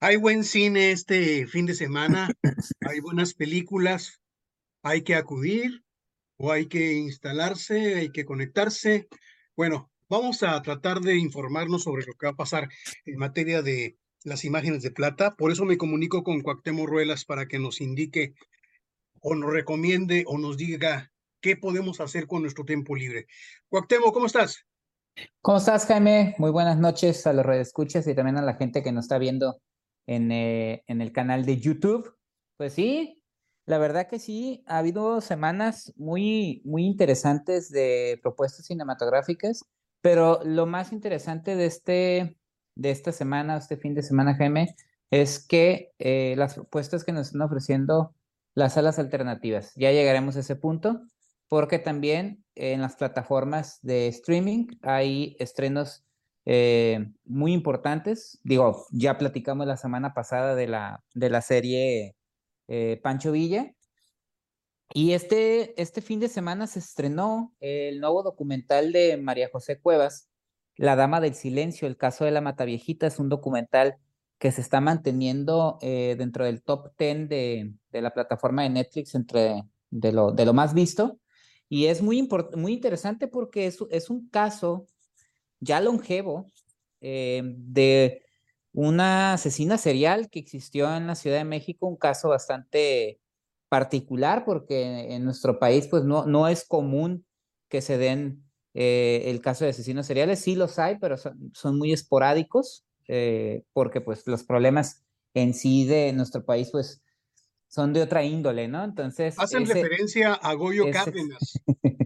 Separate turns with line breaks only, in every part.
Hay buen cine este fin de semana, hay buenas películas, hay que acudir o hay que instalarse, hay que conectarse. Bueno, vamos a tratar de informarnos sobre lo que va a pasar en materia de las imágenes de plata. Por eso me comunico con Cuauhtémoc Ruelas para que nos indique o nos recomiende o nos diga qué podemos hacer con nuestro tiempo libre. Cuauhtémoc, ¿cómo estás?
¿Cómo estás, Jaime? Muy buenas noches a los redescuchas y también a la gente que nos está viendo en, eh, en el canal de YouTube. Pues sí, la verdad que sí, ha habido semanas muy, muy interesantes de propuestas cinematográficas, pero lo más interesante de, este, de esta semana, este fin de semana, Jaime, es que eh, las propuestas que nos están ofreciendo las salas alternativas. Ya llegaremos a ese punto, porque también en las plataformas de streaming hay estrenos eh, muy importantes. Digo, ya platicamos la semana pasada de la, de la serie eh, Pancho Villa. Y este, este fin de semana se estrenó el nuevo documental de María José Cuevas, La Dama del Silencio, el caso de la Mataviejita. Es un documental que se está manteniendo eh, dentro del top 10 de, de, la plataforma de Netflix, entre, de, lo, de lo más visto. Y es muy, muy interesante porque es, es un caso ya longevo eh, de una asesina serial que existió en la Ciudad de México, un caso bastante particular porque en nuestro país pues no, no es común que se den eh, el caso de asesinos seriales, sí los hay, pero son, son muy esporádicos eh, porque pues los problemas en sí de nuestro país pues son de otra índole, ¿no? Entonces...
Hacen referencia a Goyo Cárdenas.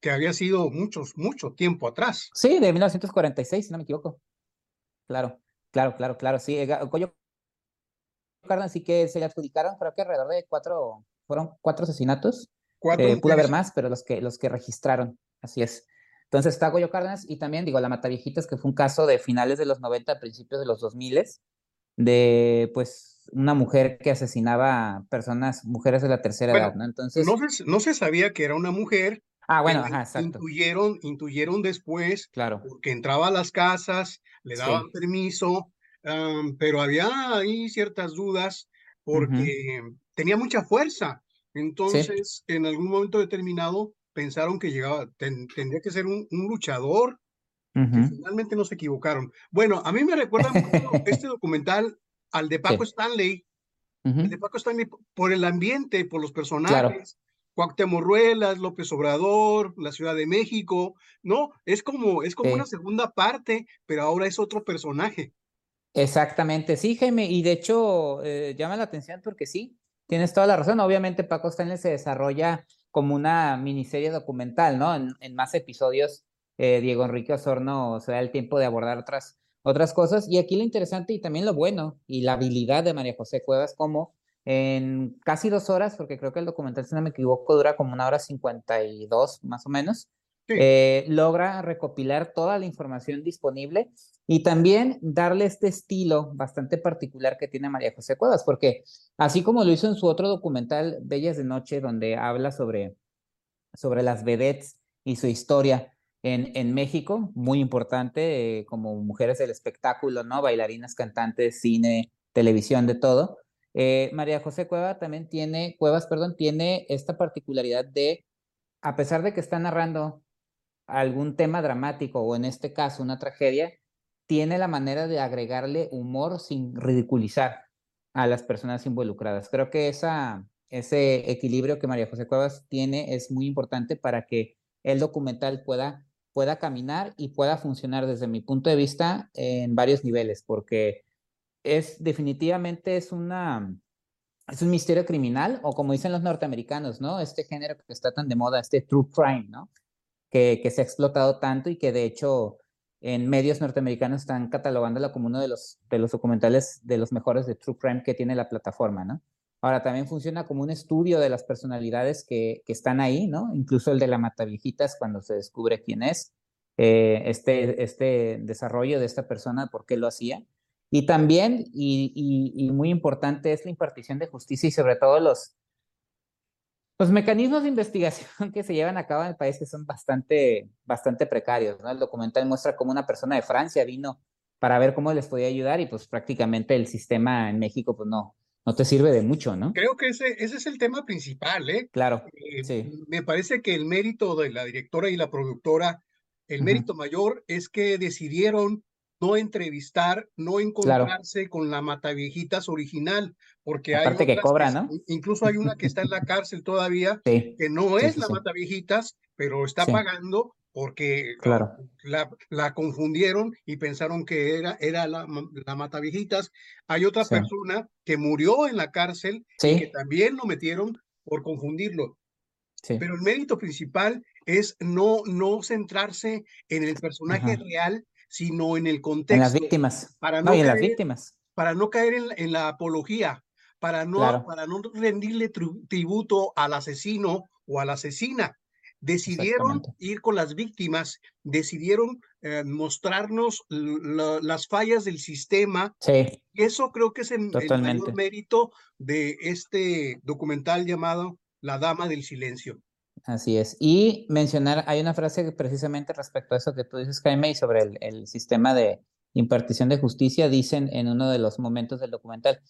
que había sido muchos, mucho tiempo atrás.
Sí, de 1946, si no me equivoco. Claro, claro, claro, claro, sí. Coyo Cárdenas sí que se le adjudicaron, creo que alrededor de cuatro, fueron cuatro asesinatos. Cuatro eh, pudo haber más, pero los que, los que registraron, así es. Entonces está Goyo Cárdenas y también, digo, la Mataviejitas, que fue un caso de finales de los 90, principios de los 2000, de pues una mujer que asesinaba a personas, mujeres de la tercera edad, ¿no? Entonces.
No se, no se sabía que era una mujer.
Ah, bueno, ajá, exacto.
Intuyeron, intuyeron después,
claro.
porque entraba a las casas, le daban permiso, pero había ahí ciertas dudas porque tenía mucha fuerza. Entonces, en algún momento determinado, pensaron que llegaba, tendría que ser un, luchador. Finalmente no se equivocaron. Bueno, a mí me recuerda este documental al de Paco Stanley, el de Paco Stanley por el ambiente, por los personajes. Cuauhtémoc Ruelas, López Obrador, la Ciudad de México, ¿no? Es como, es como una segunda parte, pero ahora es otro personaje.
Exactamente, sí, Jaime, y de hecho eh, llama la atención porque sí, tienes toda la razón. Obviamente Paco Stanley se desarrolla como una miniserie documental, ¿no? En, más episodios, eh, Diego Enrique Osorno se da el tiempo de abordar otras otras cosas. Y aquí lo interesante y también lo bueno y la habilidad de María José Cuevas, como en casi dos horas, porque creo que el documental, si no me equivoco, dura como una hora cincuenta y dos más o menos, eh, logra recopilar toda la información disponible y también darle este estilo bastante particular que tiene María José Cuevas, porque así como lo hizo en su otro documental, Bellas de Noche, donde habla sobre, sobre las vedettes y su historia, en, en México, muy importante, eh, como mujeres del espectáculo, ¿no? Bailarinas, cantantes, cine, televisión, de todo. Eh, María José Cueva también tiene, Cuevas, perdón, tiene esta particularidad de, a pesar de que está narrando algún tema dramático o en este caso una tragedia, tiene la manera de agregarle humor sin ridiculizar a las personas involucradas. Creo que esa, ese equilibrio que María José Cuevas tiene es muy importante para que el documental pueda pueda caminar y pueda funcionar desde mi punto de vista en varios niveles, porque es definitivamente es una es un misterio criminal o como dicen los norteamericanos, ¿no? Este género que está tan de moda, este true crime, ¿no? Que, que se ha explotado tanto y que de hecho en medios norteamericanos están catalogándolo como uno de los, de los documentales de los mejores de true crime que tiene la plataforma, ¿no? Ahora también funciona como un estudio de las personalidades que, que están ahí, ¿no? Incluso el de la Mataviejitas cuando se descubre quién es, eh, este, este desarrollo de esta persona, por qué lo hacía. Y también, y, y, muy importante, es la impartición de justicia y sobre todo los, los mecanismos de investigación que se llevan a cabo en el país que son bastante, bastante precarios, ¿no? El documental muestra cómo una persona de Francia vino para ver cómo les podía ayudar y pues prácticamente el sistema en México pues no, no te sirve de mucho, ¿no?
Creo que ese, ese es el tema principal, ¿eh?
Claro, eh, sí.
Me parece que el mérito de la directora y la productora, el mérito mayor es que decidieron no entrevistar, no encontrarse con la Mataviejitas original, porque
Aparte hay que cobra, ¿no?
Incluso hay una que está en la cárcel todavía, que no es la Mataviejitas, pero está pagando porque
claro.
la, la, confundieron y pensaron que era, era la, la Mataviejitas. Hay otra persona que murió en la cárcel y que también lo metieron por confundirlo. Pero el mérito principal es no, no centrarse en el personaje real, sino en el contexto. En
las víctimas. Para no, caer, las víctimas.
Para no caer en, la apología, para no, para no rendirle tributo al asesino o a la asesina. Decidieron ir con las víctimas, decidieron eh, mostrarnos las fallas del sistema.
Sí.
Y eso creo que es el, el mayor mérito de este documental llamado La Dama del Silencio.
Así es. Y mencionar, hay una frase precisamente respecto a eso que tú dices, Jaime, y sobre el, sistema de impartición de justicia, dicen en uno de los momentos del documental,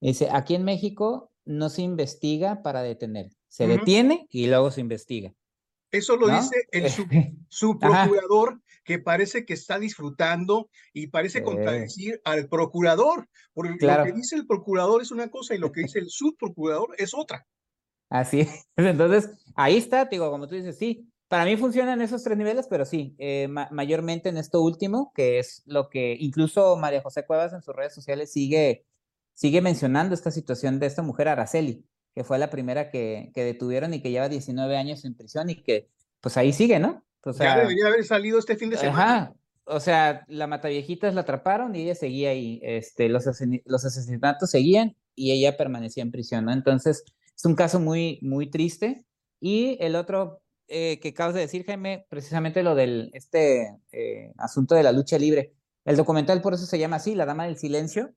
dice, aquí en México no se investiga para detener, se detiene y luego se investiga.
Eso lo dice el subprocurador que parece que está disfrutando y parece contradecir al procurador, porque lo que dice el procurador es una cosa y lo que dice el subprocurador es otra.
Así es. Entonces, ahí está, digo, como tú dices, sí, para mí funcionan esos tres niveles, pero sí, eh, mayormente en esto último, que es lo que incluso María José Cuevas en sus redes sociales sigue, sigue mencionando esta situación de esta mujer Araceli, que fue la primera que, que detuvieron y que lleva 19 años en prisión y que pues ahí sigue, ¿no? O
sea, ya debería haber salido este fin de semana. Ajá,
o sea, la mataviejitas la atraparon y ella seguía ahí, este, los, los asesinatos seguían y ella permanecía en prisión, ¿no? Entonces, es un caso muy, muy triste. Y el otro eh, que acabas de decir, Jaime, precisamente lo del este eh, asunto de la lucha libre. El documental por eso se llama así, La Dama del Silencio,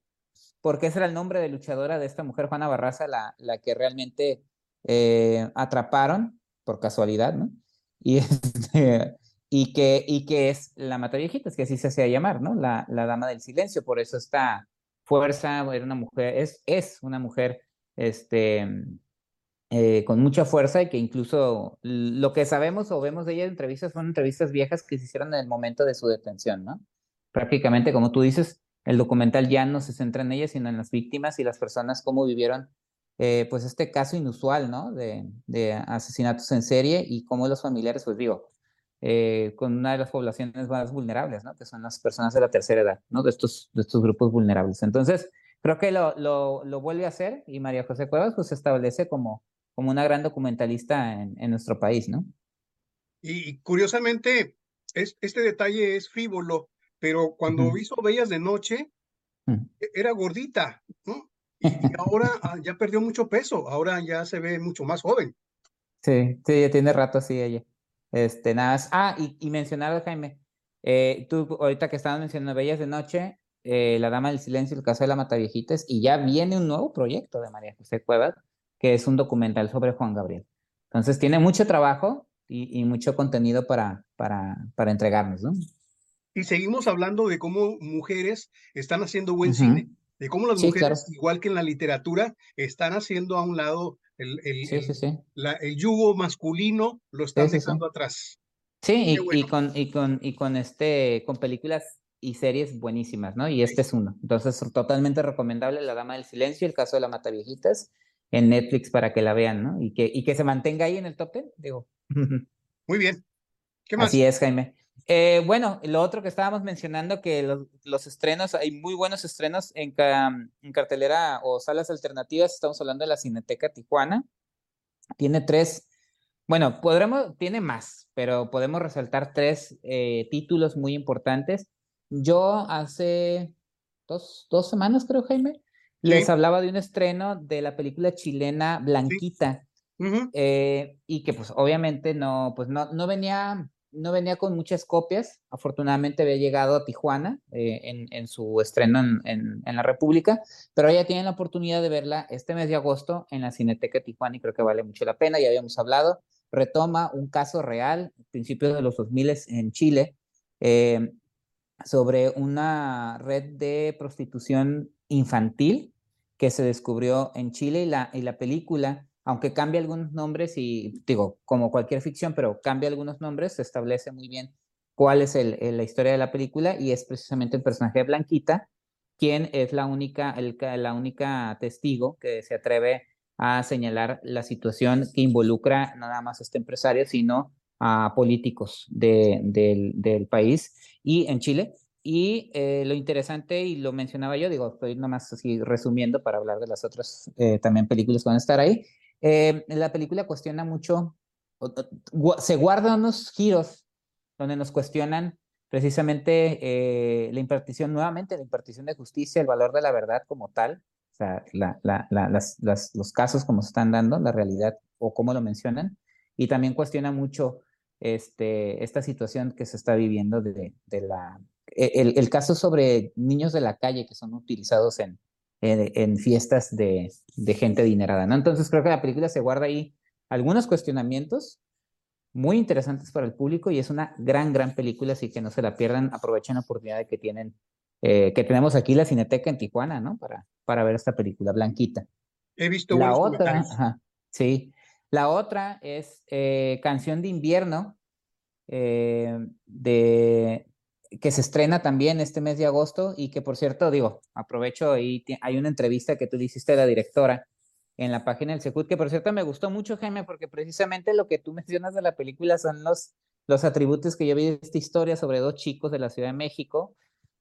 porque ese era el nombre de luchadora de esta mujer, Juana Barraza, la, la que realmente eh, atraparon por casualidad, ¿no? Y, este, y, que, y que es la mata viejitas, que así se hacía llamar, ¿no? La, la Dama del Silencio, por eso esta fuerza, era una mujer, es, es una mujer, este, eh, con mucha fuerza y que incluso lo que sabemos o vemos de ella en entrevistas son entrevistas viejas que se hicieron en el momento de su detención, ¿no? Prácticamente, como tú dices, el documental ya no se centra en ella, sino en las víctimas y las personas, cómo vivieron, eh, pues, este caso inusual, ¿no? De, asesinatos en serie y cómo los familiares, pues digo, eh, con una de las poblaciones más vulnerables, ¿no? Que son las personas de la tercera edad, ¿no? De estos, grupos vulnerables. Entonces, creo que lo, lo, lo vuelve a hacer y María José Cuevas, pues, se establece como como una gran documentalista en, en nuestro país, ¿no?
Y, curiosamente, es, este detalle es frívolo, pero cuando hizo Bellas de Noche, mm. e, era gordita, ¿no? Y, ahora ah, ya perdió mucho peso, ahora ya se ve mucho más joven.
Sí, sí, ya tiene rato así ella. Este, nada más. Ah, y, y mencionar, Jaime, eh, tú ahorita que estabas mencionando Bellas de Noche, eh, La Dama del Silencio, el caso de la Mataviejitas, y ya viene un nuevo proyecto de María José Cuevas, que es un documental sobre Juan Gabriel. Entonces tiene mucho trabajo y, mucho contenido para, para, para, entregarnos, ¿no?
Y seguimos hablando de cómo mujeres están haciendo buen cine, de cómo las mujeres, igual que en la literatura, están haciendo a un lado el, el, el, yugo masculino, lo están dejando atrás.
Sí, y, con, y, con, y con, este, con películas y series buenísimas, ¿no? Y este es uno. Entonces, totalmente recomendable La Dama del Silencio, el caso de la Mataviejitas en Netflix para que la vean, ¿no? Y que, y que se mantenga ahí en el top 10, digo.
Muy bien. ¿Qué más?
Así es, Jaime. Eh, bueno, lo otro que estábamos mencionando, que los, los estrenos, hay muy buenos estrenos en, en, cartelera o salas alternativas, estamos hablando de la Cineteca Tijuana. Tiene tres, bueno, podremos, tiene más, pero podemos resaltar tres eh, títulos muy importantes. Yo hace dos, dos semanas, creo, Jaime, les hablaba de un estreno de la película chilena Blanquita. Eh, y que pues obviamente no, pues no, no venía, no venía con muchas copias. Afortunadamente había llegado a Tijuana eh, en, en, su estreno en, en, la República, pero ya tienen la oportunidad de verla este mes de agosto en la Cineteca Tijuana y creo que vale mucho la pena. Ya habíamos hablado. Retoma un caso real, principios de los 2000 en Chile. Eh, sobre una red de prostitución infantil que se descubrió en Chile y la, y la película, aunque cambia algunos nombres y digo, como cualquier ficción, pero cambia algunos nombres, se establece muy bien cuál es el, la historia de la película y es precisamente el personaje de Blanquita, quien es la única, el, la única testigo que se atreve a señalar la situación que involucra no nada más a este empresario, sino a políticos de, del país y en Chile. Y eh, lo interesante, y lo mencionaba yo, digo, estoy nomás así resumiendo para hablar de las otras eh, también películas que van a estar ahí. Eh, la película cuestiona mucho, se guardan unos giros donde nos cuestionan precisamente la impartición, nuevamente, la impartición de justicia, el valor de la verdad como tal, o sea, la, la, las, las, los casos como se están dando, la realidad o cómo lo mencionan, y también cuestiona mucho este, esta situación que se está viviendo de, de la... E, el, el, caso sobre niños de la calle que son utilizados en, en, en fiestas de, de, gente adinerada, ¿no? Entonces creo que la película se guarda ahí algunos cuestionamientos muy interesantes para el público y es una gran, gran película, así que no se la pierdan, aprovechen la oportunidad que tienen, eh, que tenemos aquí la Cineteca en Tijuana, ¿no? Para, para ver esta película, Blanquita.
He visto
la otra, ajá, sí, la otra es eh, Canción de Invierno, eh, de, que se estrena también este mes de agosto y que por cierto, digo, aprovecho, ahí hay una entrevista que tú le hiciste a la directora en la página del Secut, que por cierto me gustó mucho, Jaime, porque precisamente lo que tú mencionas de la película son los, los atributos que yo vi de esta historia sobre dos chicos de la Ciudad de México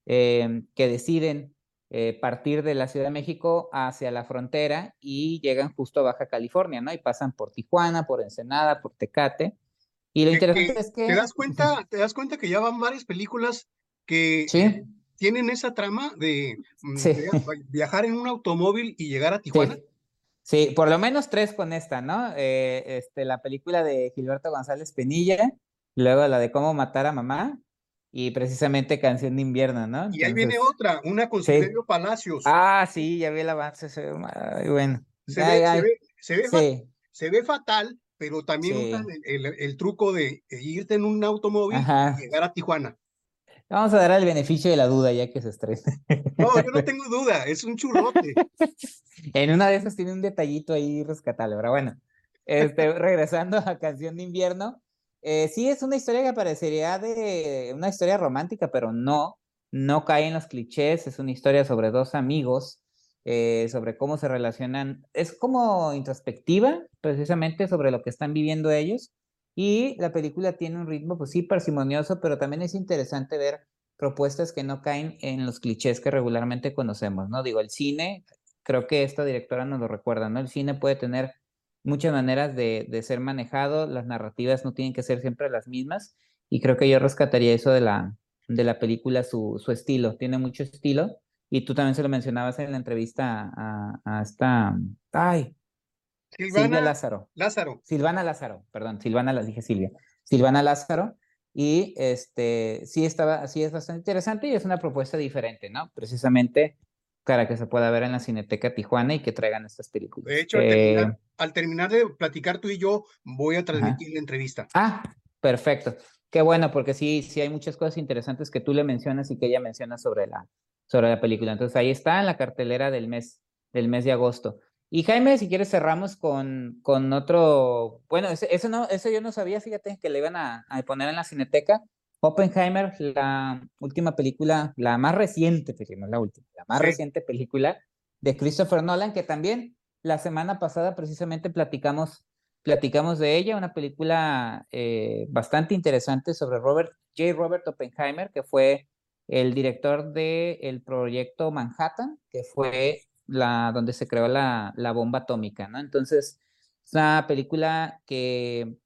eh, que deciden eh, partir de la Ciudad de México hacia la frontera y llegan justo a Baja California, ¿no? Y pasan por Tijuana, por Ensenada, por Tecate. Y lo interesante es que...
¿Te das cuenta, te das cuenta que ya van varias películas que tienen esa trama de, mm, viajar en un automóvil y llegar a Tijuana?
Sí. por lo menos tres con esta, ¿no? Eh, este, la película de Gilberto González Penilla, luego la de Cómo matar a mamá y precisamente Canción de Invierno, ¿no?
y ahí viene otra, una con Silverio Palacios.
Ah, sí, ya vi el avance, se ve bueno.
Se, ve, se, ve, se, ve, fatal, pero también el, el, truco de irte en un automóvil y llegar a Tijuana.
Vamos a dar el beneficio de la duda ya que se estresa.
No, yo no tengo duda, es un churrote.
en una de esas tiene un detallito ahí rescatable, pero bueno. Este, regresando a Canción de Invierno, eh, sí, es una historia que parecería de una historia romántica, pero no, no cae en los clichés, es una historia sobre dos amigos, eh, sobre cómo se relacionan, es como introspectiva, precisamente sobre lo que están viviendo ellos, y la película tiene un ritmo, pues sí, parsimonioso, pero también es interesante ver propuestas que no caen en los clichés que regularmente conocemos, ¿no? Digo, el cine, creo que esta directora nos lo recuerda, ¿no? El cine puede tener muchas maneras de, de, ser manejado, las narrativas no tienen que ser siempre las mismas y creo que yo rescataría eso de la, de la película, su, su estilo, tiene mucho estilo y tú también se lo mencionabas en la entrevista a, a esta, ay,
Silvana
Silvia Lázaro.
Lázaro.
Silvana Lázaro, perdón, Silvana, las dije Silvia. Silvana Lázaro. Y este, sí, estaba, sí es bastante interesante y es una propuesta diferente, ¿no? Precisamente para que se pueda ver en la Cineteca Tijuana y que traigan estas películas.
De hecho, al, terminar, eh, de platicar tú y yo, voy a transmitir la entrevista.
Ah, perfecto. Qué bueno, porque sí, sí hay muchas cosas interesantes que tú le mencionas y que ella menciona sobre la, sobre la película. Entonces ahí está en la cartelera del mes, del mes de agosto. Y Jaime, si quieres cerramos con, con otro, bueno, eso, no, eso yo no sabía, fíjate, que le iban a, a poner en la Cineteca, Oppenheimer, la última película, la más reciente, no la última, la más reciente película de Christopher Nolan, que también la semana pasada precisamente platicamos, platicamos de ella, una película eh, bastante interesante sobre Robert, J. Robert Oppenheimer, que fue el director del el proyecto Manhattan, que fue la, donde se creó la, la bomba atómica, ¿no? Entonces, es una película que,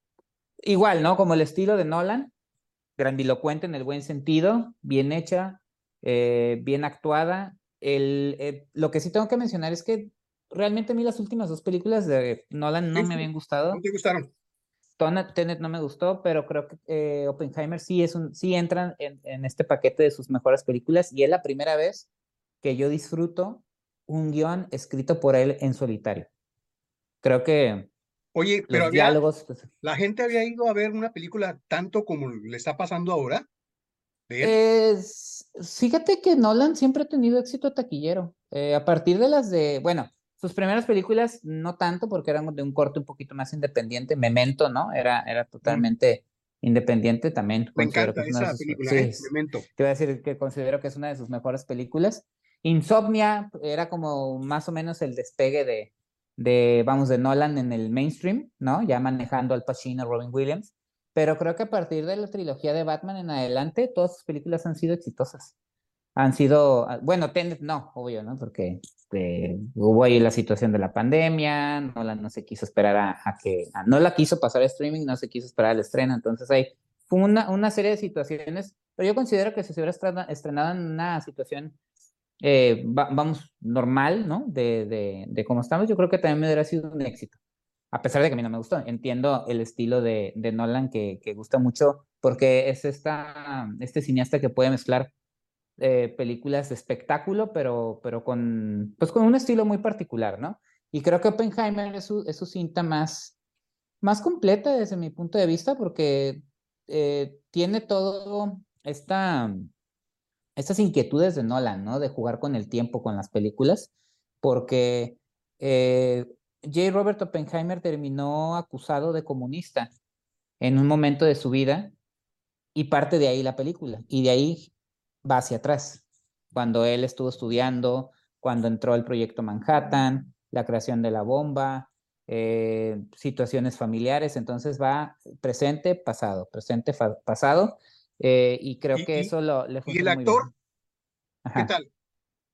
igual, ¿no? Como el estilo de Nolan, grandilocuente en el buen sentido, bien hecha, eh, bien actuada. El, eh, lo que sí tengo que mencionar es que realmente a mí las últimas dos películas de Nolan no me habían gustado.
¿No te gustaron?
Tenet no me gustó, pero creo que eh, Oppenheimer sí, es un, sí entran en, en, este paquete de sus mejores películas y es la primera vez que yo disfruto un guion escrito por él en solitario. Creo que
Oye, pero diálogos, pues, la gente había ido a ver una película tanto como le está pasando ahora.
Es, fíjate que Nolan siempre ha tenido éxito taquillero. Eh, a partir de las de, bueno, sus primeras películas no tanto porque eran de un corte un poquito más independiente. Memento, ¿no? Era, era totalmente independiente también.
Me encanta esa película, ¿eh? Memento.
Te voy a decir que considero que es una de sus mejores películas. Insomnia era como más o menos el despegue de, de, vamos, de Nolan en el mainstream, ¿no? Ya manejando al Pacino, Robin Williams. Pero creo que a partir de la trilogía de Batman en adelante, todas sus películas han sido exitosas. Han sido, ah, bueno, Tenet no, obvio, ¿no? Porque este, hubo ahí la situación de la pandemia, Nolan no se quiso esperar a, que, no la quiso pasar a streaming, no se quiso esperar al estreno, entonces hay fue una, una serie de situaciones, pero yo considero que si se hubiera estrenado en una situación eh, vamos, normal, ¿no? De, de, de, cómo estamos, yo creo que también me hubiera sido un éxito. A pesar de que a mí no me gustó. Entiendo el estilo de, de Nolan que, que, gusta mucho porque es esta, este cineasta que puede mezclar eh, películas de espectáculo, pero, pero con, pues con un estilo muy particular, ¿no? Y creo que Oppenheimer es su, es su cinta más, más completa desde mi punto de vista porque eh, tiene todo esta estas inquietudes de Nolan, ¿no? De jugar con el tiempo, con las películas, porque eh, J. Robert Oppenheimer terminó acusado de comunista en un momento de su vida y parte de ahí la película, y de ahí va hacia atrás, cuando él estuvo estudiando, cuando entró el proyecto Manhattan, la creación de la bomba, eh, situaciones familiares, entonces va presente, pasado, presente, pasado, eh, y creo que eso lo, le
funciona ¿Y el actor? ¿Qué tal?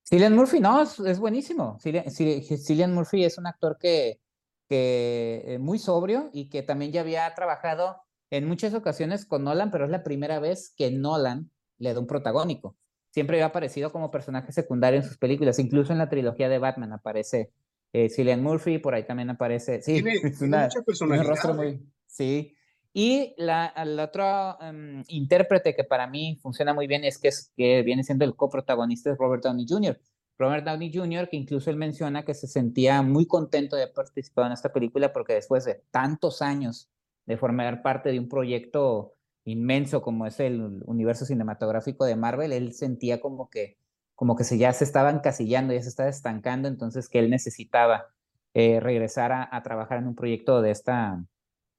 Cillian Murphy, no, es, buenísimo. Cillian, Murphy es un actor que, que eh, muy sobrio y que también ya había trabajado en muchas ocasiones con Nolan, pero es la primera vez que Nolan le da un protagónico. Siempre había aparecido como personaje secundario en sus películas, incluso en la trilogía de Batman aparece eh, Cillian Murphy, por ahí también aparece. Sí,
es una, un rostro muy.
Sí, y la, otro em, intérprete que para mí funciona muy bien es que, es que viene siendo el coprotagonista es Robert Downey Jr. Robert Downey Jr., que incluso él menciona que se sentía muy contento de haber participado en esta película porque después de tantos años de formar parte de un proyecto inmenso como es el universo cinematográfico de Marvel, él sentía como que, como que se, ya se estaba encasillando, ya se estaba estancando, entonces que él necesitaba eh, regresar a, a, trabajar en un proyecto de esta,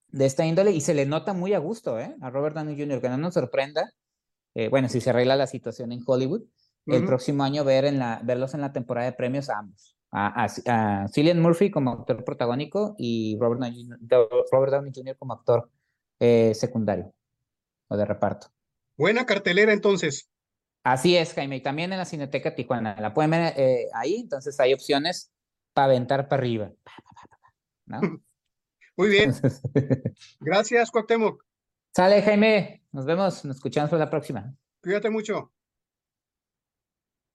de esta índole y se le nota muy a gusto ¿eh? a Robert Downey Jr., que no nos sorprenda, eh, bueno, si se arregla la situación en Hollywood, el próximo año ver en la, verlos en la temporada de premios a ambos, a, a, Cillian Murphy como actor protagónico y Robert Downey, Robert Downey Jr. como actor secundario o de reparto.
Buena cartelera entonces.
Así es, Jaime, y también en la Cineteca Tijuana, la pueden ver eh, ahí, entonces hay opciones para aventar para arriba. ¿no?
Muy bien. Gracias, Cuauhtémoc.
Sale, Jaime. Nos vemos, nos escuchamos la próxima.
Cuídate mucho.